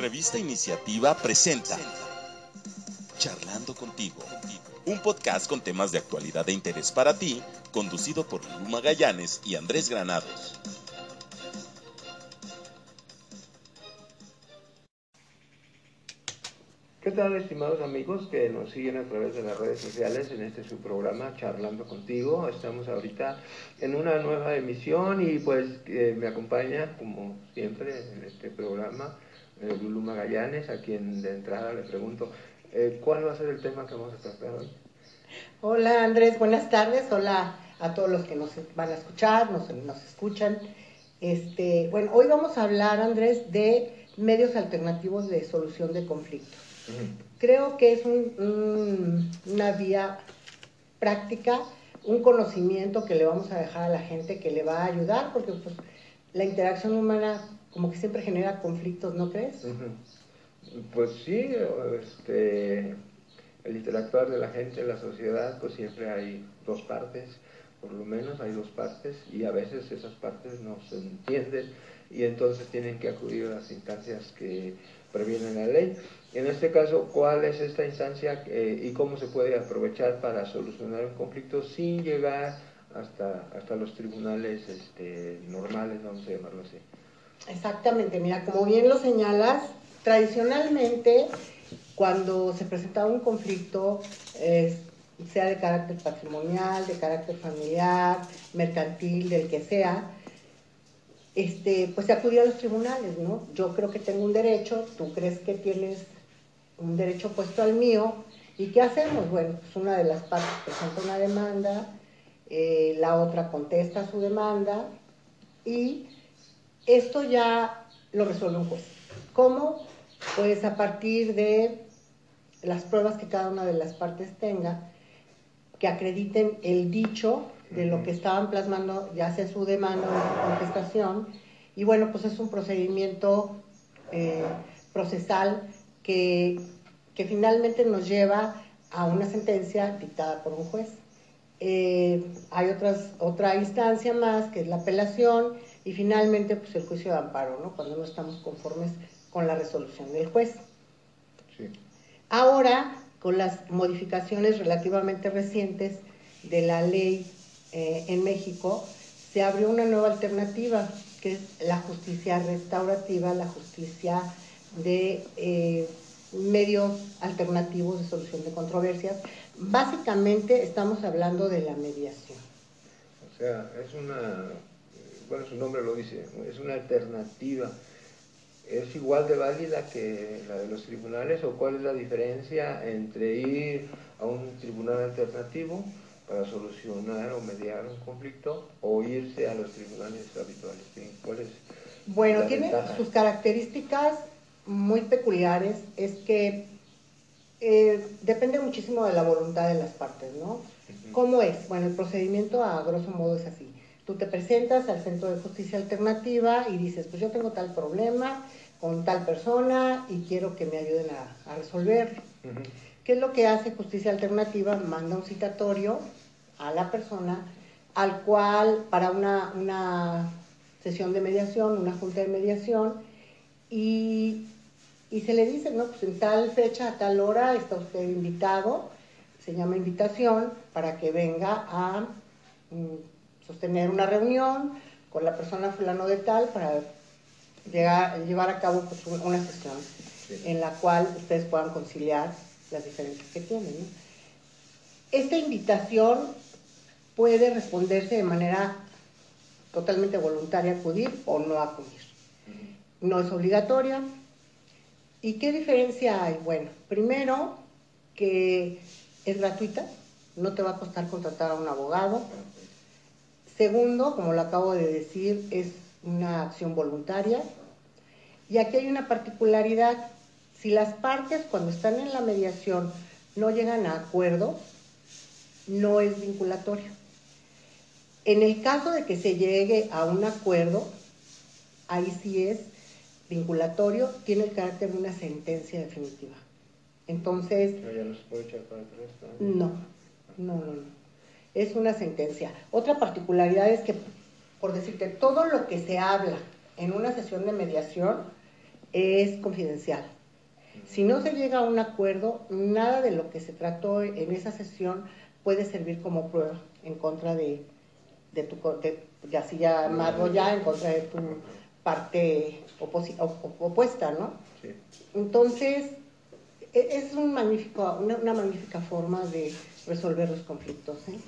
Revista Iniciativa presenta Charlando contigo, un podcast con temas de actualidad de interés para ti, conducido por Luma Gallanes y Andrés Granados. ¿Qué tal, estimados amigos que nos siguen a través de las redes sociales en este su programa Charlando contigo? Estamos ahorita en una nueva emisión y pues eh, me acompaña, como siempre, en este programa eh, Lulu Magallanes, a quien de entrada le pregunto, eh, ¿cuál va a ser el tema que vamos a tratar hoy? Hola Andrés, buenas tardes. Hola a todos los que nos van a escuchar, nos, nos escuchan. Este, bueno, hoy vamos a hablar, Andrés, de medios alternativos de solución de conflictos. Creo que es una vía práctica, un conocimiento que le vamos a dejar a la gente que le va a ayudar, porque pues, la interacción humana como que siempre genera conflictos, ¿no crees? Pues sí, este, el interactuar de la gente en la sociedad, pues siempre hay dos partes, por lo menos hay dos partes, y a veces esas partes no se entienden, y entonces tienen que acudir a las instancias que previenen la ley. En este caso, ¿cuál es esta instancia eh, y cómo se puede aprovechar para solucionar un conflicto sin llegar hasta, hasta los tribunales este, normales, vamos a llamarlo así? Exactamente, mira, como bien lo señalas, tradicionalmente cuando se presentaba un conflicto, sea de carácter patrimonial, de carácter familiar, mercantil, del que sea, este, pues se acudía a los tribunales, ¿no? Yo creo que tengo un derecho, tú crees que tienes un derecho opuesto al mío, ¿y qué hacemos? Bueno, pues una de las partes presenta una demanda, eh, la otra contesta su demanda y esto ya lo resuelve un juez. ¿Cómo? Pues a partir de las pruebas que cada una de las partes tenga, que acrediten el dicho de lo que estaban plasmando, ya sea su demanda o su contestación. Y bueno, pues es un procedimiento eh, procesal que, que, finalmente nos lleva a una sentencia dictada por un juez. Eh, hay otras, otra instancia más, que es la apelación, y finalmente pues el juicio de amparo, ¿no? cuando no estamos conformes con la resolución del juez. Ahora, con las modificaciones relativamente recientes de la ley eh, en México, se abrió una nueva alternativa, que es la justicia restaurativa, la justicia de eh, medios alternativos de solución de controversias. Básicamente estamos hablando de la mediación. O sea, es una bueno, su nombre lo dice, es una alternativa. ¿Es igual de válida que la de los tribunales o cuál es la diferencia entre ir a un tribunal alternativo para solucionar o mediar un conflicto o irse a los tribunales habituales? ¿Cuál es bueno, tiene sus características muy peculiares, es que eh, depende muchísimo de la voluntad de las partes, ¿no? ¿Cómo es? Bueno, el procedimiento a grosso modo es así. Tú te presentas al Centro de Justicia Alternativa y dices, pues yo tengo tal problema con tal persona y quiero que me ayuden a, resolverlo. ¿Qué es lo que hace Justicia Alternativa? Manda un citatorio a la persona al cual, para una, una sesión de mediación, una junta de mediación, y, y, se le dice, no, pues en tal fecha, a tal hora está usted invitado, se llama invitación, para que venga a mm, sostener una reunión con la persona fulano de tal para llegar, llevar a cabo pues, una sesión en la cual ustedes puedan conciliar las diferencias que tienen. Esta invitación puede responderse de manera totalmente voluntaria, acudir o no acudir. No es obligatoria. ¿Y qué diferencia hay? Bueno, primero que es gratuita, no te va a costar contratar a un abogado, Segundo, como lo acabo de decir, es una acción voluntaria. Y aquí hay una particularidad. Si las partes cuando están en la mediación no llegan a acuerdo, no es vinculatorio. En el caso de que se llegue a un acuerdo, ahí sí es vinculatorio, tiene el carácter de una sentencia definitiva. Entonces... ¿No ya no se puede echar para atrás? No, no, no, no es una sentencia. Otra particularidad es que, por decirte, todo lo que se habla en una sesión de mediación es confidencial. Si no se llega a un acuerdo, nada de lo que se trató en esa sesión puede servir como prueba en contra de, de tu, de, ya así llamarlo ya, en contra de tu parte opuesta, ¿no? Sí. Entonces, e, es un magnífico, una, magnífica forma de resolver los conflictos. ¿eh?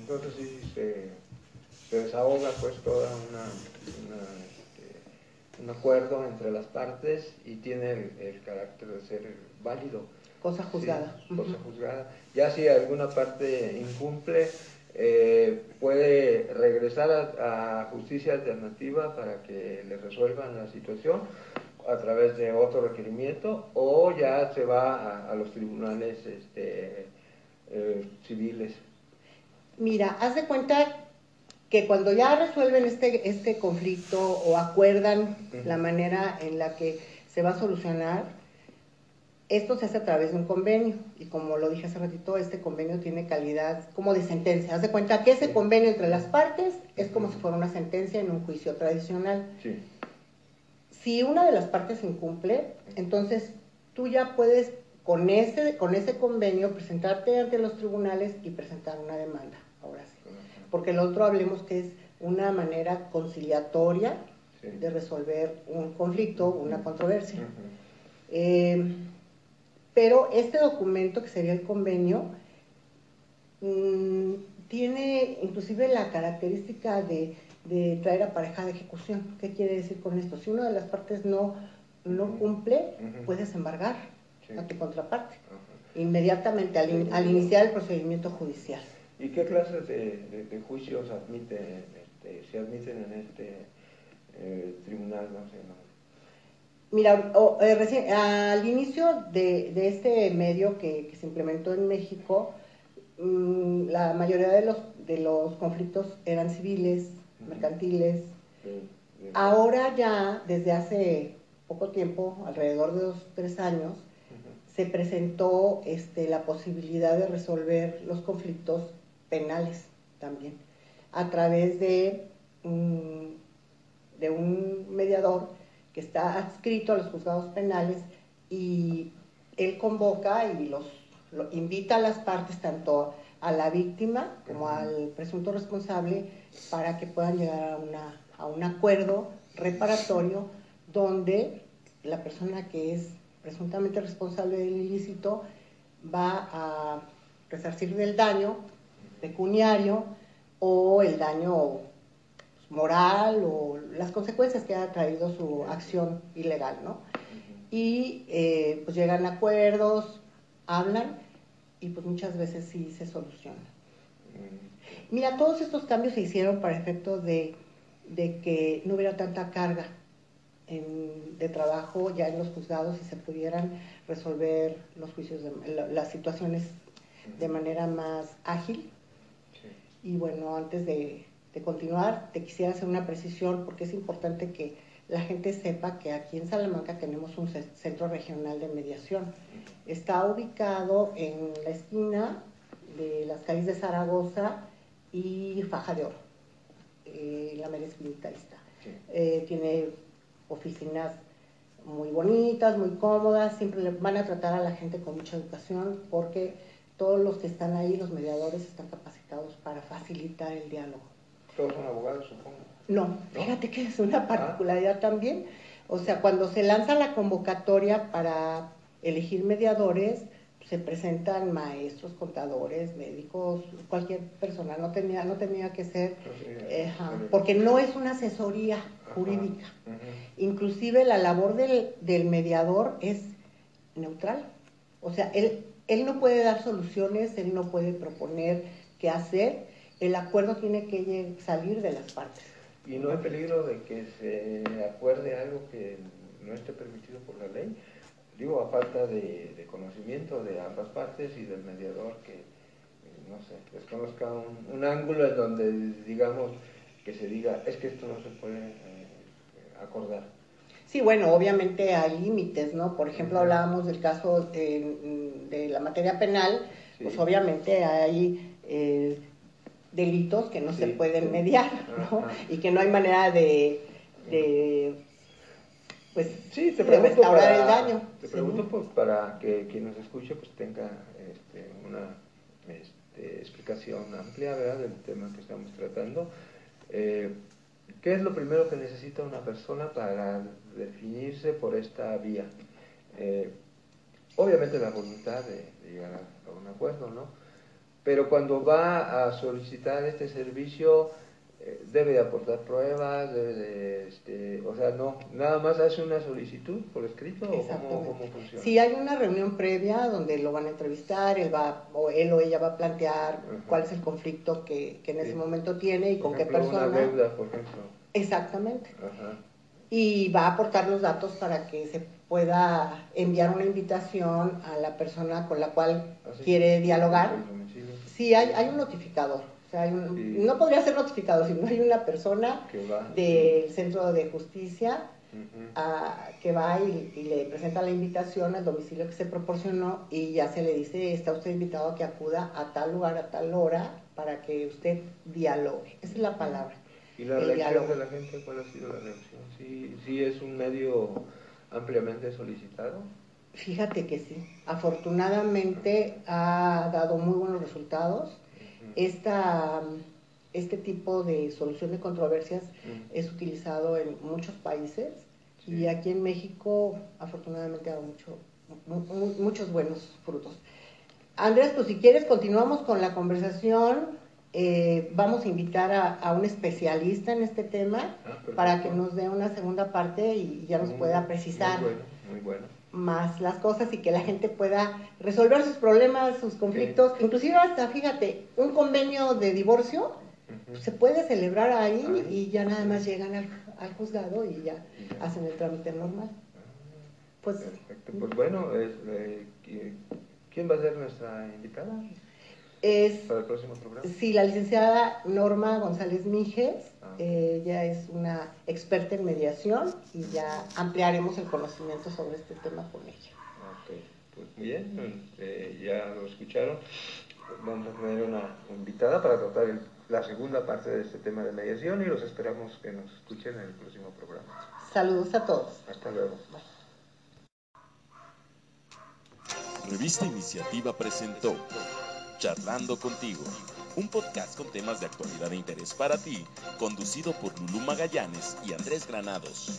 Entonces sí se, desahoga pues toda una, este, un acuerdo entre las partes y tiene el, carácter de ser válido. Cosa juzgada. cosa juzgada. Ya si alguna parte incumple, eh, puede regresar a, justicia alternativa para que le resuelvan la situación a través de otro requerimiento o ya se va a, los tribunales este, eh, civiles. Mira, haz de cuenta que cuando ya resuelven este, este conflicto o acuerdan la manera en la que se va a solucionar, esto se hace a través de un convenio. Y como lo dije hace ratito, este convenio tiene calidad como de sentencia. Haz de cuenta que ese convenio entre las partes es como si fuera una sentencia en un juicio tradicional. Si una de las partes incumple, entonces tú ya puedes con ese, con ese convenio presentarte ante los tribunales y presentar una demanda, ahora sí. Porque el otro hablemos que es una manera conciliatoria de resolver un conflicto, una controversia. Pero este documento, que sería el convenio, mm, tiene inclusive la característica de, traer a pareja de ejecución. ¿Qué quiere decir con esto? Si una de las partes no, no cumple, puedes embargar a tu contraparte inmediatamente al, iniciar el procedimiento judicial. ¿Y qué clases de, juicios admiten, este, se admiten en este eh, tribunal? No sé, no, Mira, eh, al inicio de, este medio que, se implementó en México, mm, la mayoría de los, de los conflictos eran civiles, mercantiles. Ahora ya, desde hace poco tiempo, alrededor de dos, tres años, se presentó este, la posibilidad de resolver los conflictos penales también, a través de, de un mediador que está adscrito a los juzgados penales y él convoca y los invita a las partes, tanto a la víctima como al presunto responsable, para que puedan llegar a, un acuerdo reparatorio donde la persona que es presuntamente responsable del ilícito va a resarcir del daño pecuniario o el daño moral o las consecuencias que ha traído su acción ilegal, ¿no? Y eh, pues llegan a acuerdos, hablan y pues muchas veces sí se soluciona. Mira, todos estos cambios se hicieron para efecto de, que no hubiera tanta carga de trabajo ya en los juzgados y se pudieran resolver los juicios, las situaciones de manera más ágil. Y bueno, antes de, de continuar, te quisiera hacer una precisión porque es importante que la gente sepa que aquí en Salamanca tenemos un centro regional de mediación. Está ubicado en la esquina de las calles de Zaragoza y Faja de Oro, eh, la mera esquinita está. Eh, tiene oficinas muy bonitas, muy cómodas, siempre van a tratar a la gente con mucha educación porque todos los que están ahí, los mediadores, están capacitados para facilitar el diálogo. Todos son abogados, supongo. No, fíjate que es una ah. particularidad también. O sea, cuando se lanza la convocatoria para elegir mediadores, se presentan maestros, contadores, médicos, cualquier persona, no tenía, no tenía que ser, eh, porque no es una asesoría jurídica. Inclusive la labor del, del, mediador es neutral. O sea, él, él no puede dar soluciones, él no puede proponer qué hacer, el acuerdo tiene que salir de las partes. ¿Y no hay peligro de que se acuerde algo que no esté permitido por la ley? Digo, a falta de, conocimiento de ambas partes y del mediador que, eh, no sé, desconozca un, ángulo en donde, digamos, que se diga, es que esto no se puede eh, acordar. Sí, bueno, obviamente hay límites, ¿no? Por ejemplo, hablábamos del caso de, la materia penal, pues obviamente hay... Eh, delitos que no se pueden mediar, ¿no? Y que no hay manera de, pues sí, te pregunto restaurar el daño. Te pregunto pues, para que quien nos escuche pues tenga este, una este, explicación amplia ¿verdad? del tema que estamos tratando. Eh, ¿Qué es lo primero que necesita una persona para definirse por esta vía? Eh, obviamente la voluntad de, llegar a, un acuerdo, ¿no? Pero cuando va a solicitar este servicio, eh, debe de aportar pruebas, debe de, este, o sea, no, nada más hace una solicitud por escrito o cómo, funciona. Si hay una reunión previa donde lo van a entrevistar, él va o él o ella va a plantear cuál es el conflicto que, en ese momento tiene y con qué persona. Una deuda, por ejemplo. Exactamente. Y va a aportar los datos para que se pueda enviar una invitación a la persona con la cual ah, quiere dialogar. Sí, hay, hay un notificador. O sea, no podría ser notificado si no hay una persona del Centro de Justicia que va y, le presenta la invitación al domicilio que se proporcionó y ya se le dice, está usted invitado a que acuda a tal lugar, a tal hora, para que usted dialogue. Esa es la palabra. ¿Y la reacción de la gente cuál ha sido la reacción? ¿Sí, ¿Sí es un medio ampliamente solicitado? Fíjate que sí. Afortunadamente ha dado muy buenos resultados esta, este tipo de solución de controversias es utilizado en muchos países y aquí en México afortunadamente ha dado mucho, muchos buenos frutos. Andrés, pues si quieres continuamos con la conversación. Eh, vamos a invitar a, un especialista en este tema ah, para que nos dé una segunda parte y ya nos pueda precisar. Muy bueno, muy bueno. más las cosas y que la gente pueda resolver sus problemas, sus conflictos, inclusive hasta, fíjate, un convenio de divorcio se puede celebrar ahí y ya nada más llegan al, juzgado y ya, hacen el trámite normal. Pues, Pues bueno, eh, ¿quién va a ser nuestra invitada? Es, para el próximo programa. Sí, la licenciada Norma González Mijes ella es una experta en mediación y ya ampliaremos el conocimiento sobre este tema con ella. Ok, pues bien, eh, ya lo escucharon. Vamos a tener una invitada para tratar la segunda parte de este tema de mediación y los esperamos que nos escuchen en el próximo programa. Saludos a todos. Hasta luego. Revista Iniciativa presentó Charlando contigo un podcast con temas de actualidad de interés para ti, conducido por Lulú Magallanes y Andrés Granados.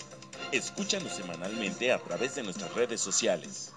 Escúchanos semanalmente a través de nuestras redes sociales.